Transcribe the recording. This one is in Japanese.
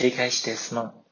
切り返して、その